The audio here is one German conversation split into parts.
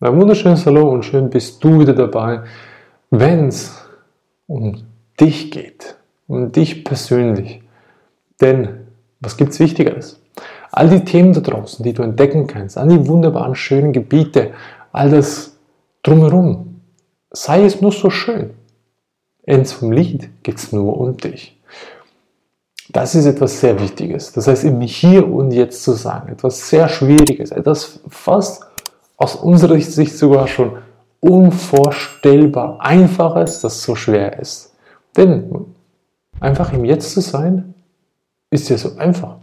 Ein wunderschönes Hallo und schön bist du wieder dabei, wenn es um dich geht, um dich persönlich. Denn was gibt es Wichtigeres? All die Themen da draußen, die du entdecken kannst, all die wunderbaren, schönen Gebiete, all das drumherum, sei es nur so schön. Ends vom Lied geht es nur um dich. Das ist etwas sehr Wichtiges. Das heißt, im Hier und Jetzt zu sein, etwas sehr Schwieriges, etwas fast aus unserer Sicht sogar schon unvorstellbar Einfaches, das so schwer ist. Denn einfach im Jetzt zu sein, ist ja so einfach.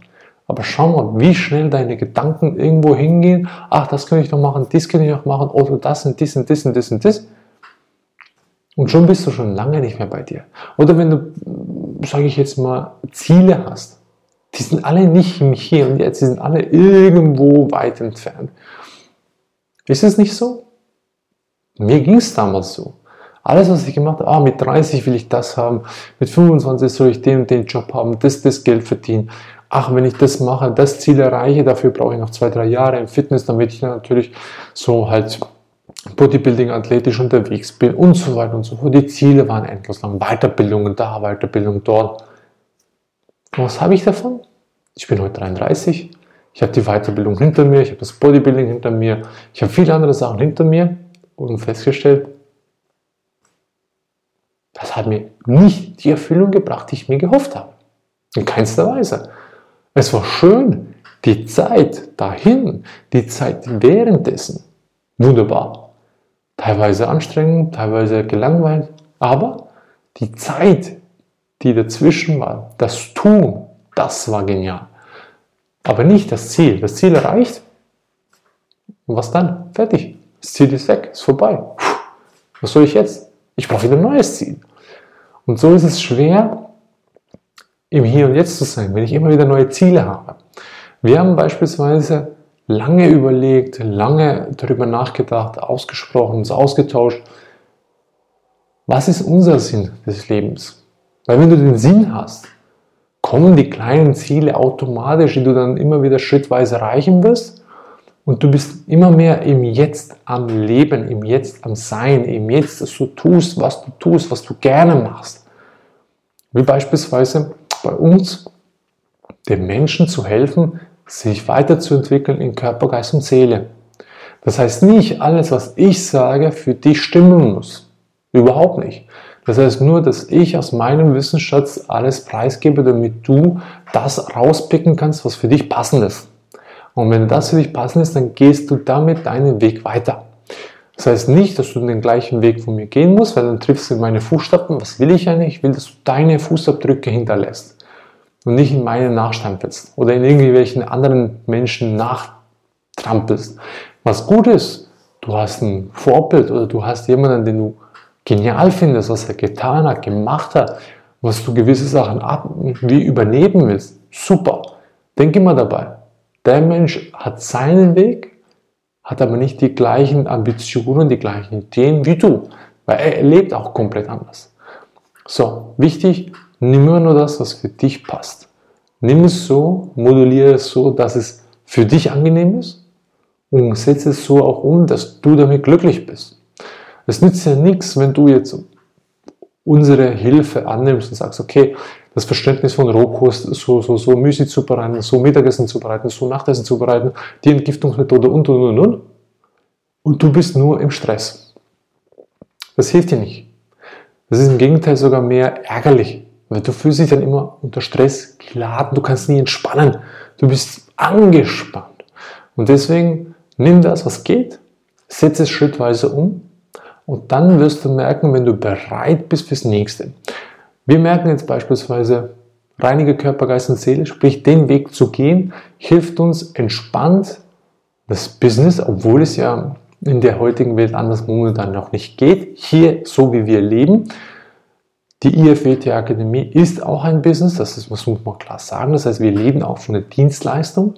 Aber schau mal, wie schnell deine Gedanken irgendwo hingehen. Ach, das kann ich noch machen, dies kann ich noch machen, oder das und dies und dies und dies und dies. Und schon bist du schon lange nicht mehr bei dir. Oder wenn du, sage ich jetzt mal, Ziele hast, die sind alle nicht im Hier und Jetzt, die sind alle irgendwo weit entfernt. Ist es nicht so? Mir ging es damals so. Alles, was ich gemacht habe, ah, mit 30 will ich das haben, mit 25 soll ich den und den Job haben, das, das Geld verdienen. Ach, wenn ich das mache, das Ziel erreiche, dafür brauche ich noch zwei, drei Jahre im Fitness, damit ich dann natürlich so halt Bodybuilding athletisch unterwegs bin und so weiter und so fort. Die Ziele waren endlos lang. Weiterbildungen da, Weiterbildung dort. Was habe ich davon? Ich bin heute 33, ich habe die Weiterbildung hinter mir, ich habe das Bodybuilding hinter mir, ich habe viele andere Sachen hinter mir und festgestellt, das hat mir nicht die Erfüllung gebracht, die ich mir gehofft habe. In keinster Weise. Es war schön, die Zeit dahin, die Zeit währenddessen. Wunderbar. Teilweise anstrengend, teilweise gelangweilt, aber die Zeit, die dazwischen war, das Tun, das war genial aber nicht das Ziel. Das Ziel erreicht. Und was dann? Fertig. Das Ziel ist weg, ist vorbei. Was soll ich jetzt? Ich brauche wieder ein neues Ziel. Und so ist es schwer, im Hier und Jetzt zu sein, wenn ich immer wieder neue Ziele habe. Wir haben beispielsweise lange überlegt, lange darüber nachgedacht, ausgesprochen, uns ausgetauscht. Was ist unser Sinn des Lebens? Weil wenn du den Sinn hast, kommen die kleinen Ziele automatisch, die du dann immer wieder schrittweise erreichen wirst. Und du bist immer mehr im Jetzt am Leben, im Jetzt am Sein, im Jetzt, dass du tust, was du tust, was du gerne machst. Wie beispielsweise bei uns, den Menschen zu helfen, sich weiterzuentwickeln in Körper, Geist und Seele. Das heißt nicht alles, was ich sage, für dich stimmen muss. Überhaupt nicht. Das heißt nur, dass ich aus meinem Wissensschatz alles preisgebe, damit du das rauspicken kannst, was für dich passend ist. Und wenn das für dich passend ist, dann gehst du damit deinen Weg weiter. Das heißt nicht, dass du den gleichen Weg von mir gehen musst, weil dann triffst du meine Fußstapfen. Was will ich eigentlich? Ich will, dass du deine Fußabdrücke hinterlässt und nicht in meine nachstampelst oder in irgendwelchen anderen Menschen nachtrampelst. Was gut ist, du hast ein Vorbild oder du hast jemanden, den du genial findest, was er getan hat, gemacht hat, was du gewisse Sachen ab, wie übernehmen willst, super. Denk immer dabei. Der Mensch hat seinen Weg, hat aber nicht die gleichen Ambitionen, die gleichen Ideen wie du, weil er lebt auch komplett anders. So, wichtig, nimm immer nur das, was für dich passt. Nimm es so, moduliere es so, dass es für dich angenehm ist und setze es so auch um, dass du damit glücklich bist. Es nützt ja nichts, wenn du jetzt unsere Hilfe annimmst und sagst, okay, das Verständnis von Rohkost, so, so, so Müsli zubereiten, so Mittagessen zubereiten, so Nachtessen zubereiten, die Entgiftungsmethode und, und, und, und. Und du bist nur im Stress. Das hilft dir nicht. Das ist im Gegenteil sogar mehr ärgerlich, weil du fühlst dich dann immer unter Stress geladen, du kannst nie entspannen, du bist angespannt. Und deswegen nimm das, was geht, setze es schrittweise um und dann wirst du merken, wenn du bereit bist fürs nächste. Wir merken jetzt beispielsweise, reinige Körper, Geist und Seele, sprich den Weg zu gehen, hilft uns entspannt das Business, obwohl es ja in der heutigen Welt anders momentan noch nicht geht, hier so wie wir leben. Die IFWT Akademie ist auch ein Business, das, muss man klar sagen. Das heißt, wir leben auch von der Dienstleistung.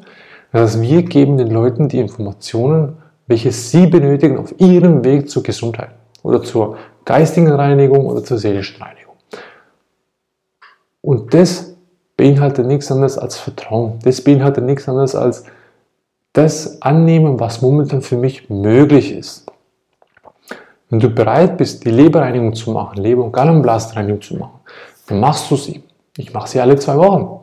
Das heißt, wir geben den Leuten die Informationen, welche sie benötigen auf ihrem Weg zur Gesundheit oder zur geistigen Reinigung oder zur seelischen Reinigung. Und das beinhaltet nichts anderes als Vertrauen. Das beinhaltet nichts anderes als das annehmen, was momentan für mich möglich ist. Wenn du bereit bist, die Leberreinigung zu machen, Leber- und Gallenblasenreinigung zu machen, dann machst du sie. Ich mache sie alle zwei Wochen.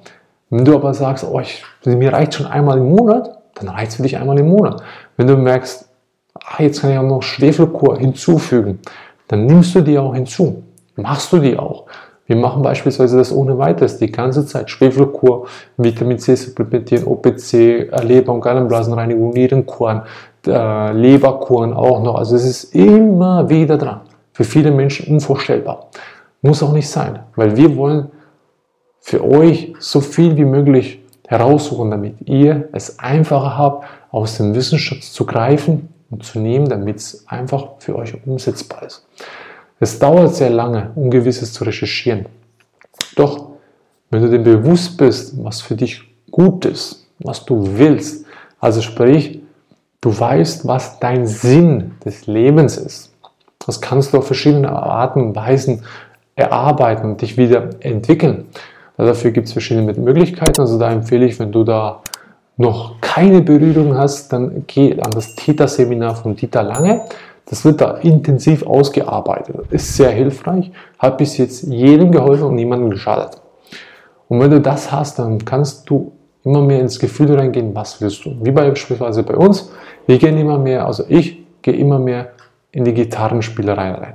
Wenn du aber sagst, oh, ich, mir reicht schon einmal im Monat, dann reicht es für dich einmal im Monat. Wenn du merkst, ah, jetzt kann ich auch noch Schwefelkur hinzufügen, dann nimmst du die auch hinzu. Machst du die auch. Wir machen beispielsweise das ohne weiteres die ganze Zeit. Schwefelkur, Vitamin C supplementieren, OPC, äh, Leber- und Gallenblasenreinigung, Nierenkuren, äh, Leberkuren auch noch. Also es ist immer wieder dran. Für viele Menschen unvorstellbar. Muss auch nicht sein, weil wir wollen für euch so viel wie möglich heraussuchen, damit ihr es einfacher habt, aus dem Wissensschatz zu greifen und zu nehmen, damit es einfach für euch umsetzbar ist. Es dauert sehr lange, Ungewisses zu recherchieren. Doch wenn du dir bewusst bist, was für dich gut ist, was du willst, also sprich, du weißt, was dein Sinn des Lebens ist, das kannst du auf verschiedene Arten und Weisen erarbeiten und dich wieder entwickeln. Dafür gibt es verschiedene Möglichkeiten. Also da empfehle ich, wenn du da noch keine Berührung hast, dann geh an das Theta-Seminar von Dieter Lange. Das wird da intensiv ausgearbeitet. Ist sehr hilfreich, hat bis jetzt jedem geholfen und niemandem geschadet. Und wenn du das hast, dann kannst du immer mehr ins Gefühl reingehen, was willst du. Wie beispielsweise bei uns, wir gehen immer mehr, also ich gehe immer mehr in die Gitarrenspielerei rein.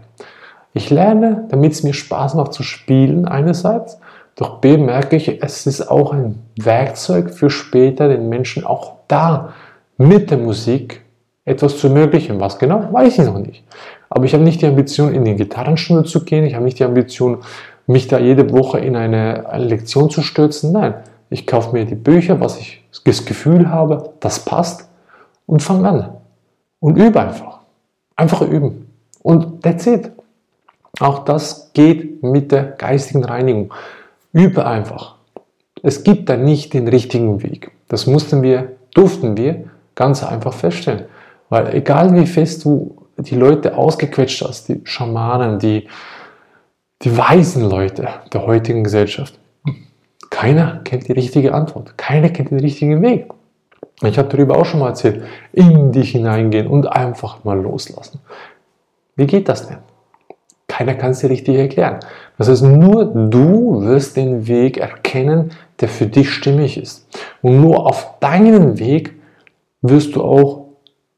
Ich lerne, damit es mir Spaß macht zu spielen einerseits doch B merke ich, es ist auch ein Werkzeug für später den Menschen auch da mit der Musik etwas zu ermöglichen. Was genau, weiß ich noch nicht. Aber ich habe nicht die Ambition, in die Gitarrenstunde zu gehen. Ich habe nicht die Ambition, mich da jede Woche in eine Lektion zu stürzen. Nein, ich kaufe mir die Bücher, was ich das Gefühl habe, das passt und fange an. Und übe einfach. Einfach üben. Und that's it. Auch das geht mit der geistigen Reinigung. Übe einfach. Es gibt da nicht den richtigen Weg. Das mussten wir, durften wir ganz einfach feststellen. Weil egal wie fest du die Leute ausgequetscht hast, die Schamanen, die, die weisen Leute der heutigen Gesellschaft, keiner kennt die richtige Antwort. Keiner kennt den richtigen Weg. Ich habe darüber auch schon mal erzählt. In dich hineingehen und einfach mal loslassen. Wie geht das denn? Keiner kann es dir richtig erklären. Das heißt, nur du wirst den Weg erkennen, der für dich stimmig ist. Und nur auf deinen Weg wirst du auch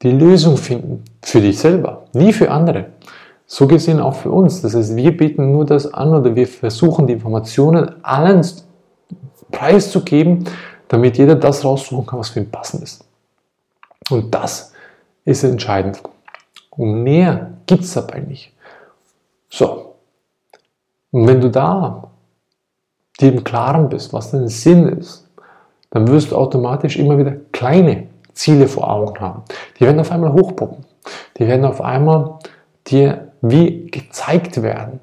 die Lösung finden. Für dich selber, nie für andere. So gesehen auch für uns. Das heißt, wir bieten nur das an oder wir versuchen die Informationen allen preiszugeben, damit jeder das raussuchen kann, was für ihn passend ist. Und das ist entscheidend. Und mehr gibt es dabei nicht. So, und wenn du da dir im Klaren bist, was dein Sinn ist, dann wirst du automatisch immer wieder kleine Ziele vor Augen haben. Die werden auf einmal hochpoppen. Die werden auf einmal dir wie gezeigt werden.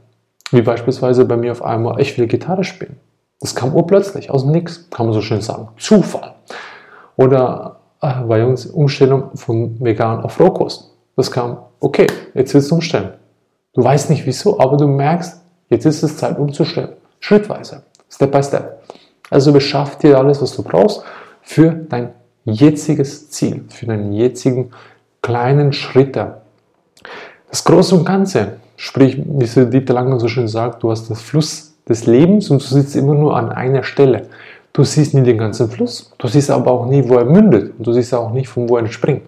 Wie beispielsweise bei mir auf einmal, ich will Gitarre spielen. Das kam urplötzlich, aus dem Nix, kann man so schön sagen. Zufall. Oder äh, bei uns Umstellung von vegan auf Rohkost. Das kam, okay, jetzt willst du umstellen. Du weißt nicht wieso, aber du merkst, jetzt ist es Zeit umzustellen. Schrittweise, Step by Step. Also beschaff dir alles, was du brauchst für dein jetziges Ziel, für deinen jetzigen kleinen Schritte. Das Große und Ganze, sprich, wie Dieter Langner so schön sagt, du hast das Fluss des Lebens und du sitzt immer nur an einer Stelle. Du siehst nie den ganzen Fluss, du siehst aber auch nie, wo er mündet und du siehst auch nicht, von wo er entspringt.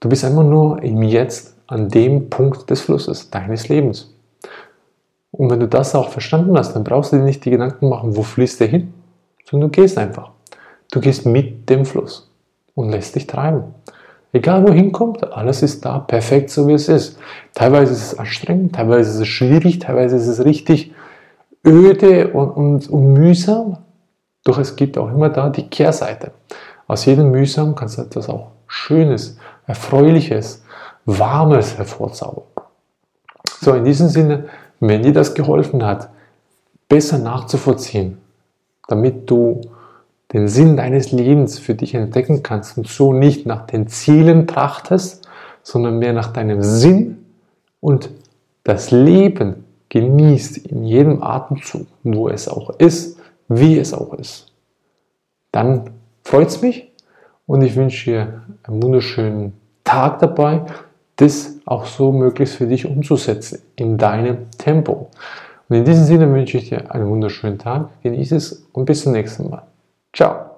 Du bist immer nur im Jetzt an dem Punkt des Flusses deines Lebens. Und wenn du das auch verstanden hast, dann brauchst du dir nicht die Gedanken machen, wo fließt der hin, sondern du gehst einfach. Du gehst mit dem Fluss und lässt dich treiben. Egal wohin kommt, alles ist da, perfekt so wie es ist. Teilweise ist es anstrengend, teilweise ist es schwierig, teilweise ist es richtig öde und, und, und mühsam. Doch es gibt auch immer da die Kehrseite. Aus jedem Mühsam kannst du etwas auch Schönes, Erfreuliches, Warmes hervorzaubern. So, in diesem Sinne, wenn dir das geholfen hat, besser nachzuvollziehen, damit du den Sinn deines Lebens für dich entdecken kannst und so nicht nach den Zielen trachtest, sondern mehr nach deinem Sinn und das Leben genießt in jedem Atemzug, wo es auch ist, wie es auch ist. Dann freut es mich und ich wünsche dir einen wunderschönen Tag dabei, das auch so möglichst für dich umzusetzen, in deinem Tempo. Und in diesem Sinne wünsche ich dir einen wunderschönen Tag, genieße es und bis zum nächsten Mal. Ciao!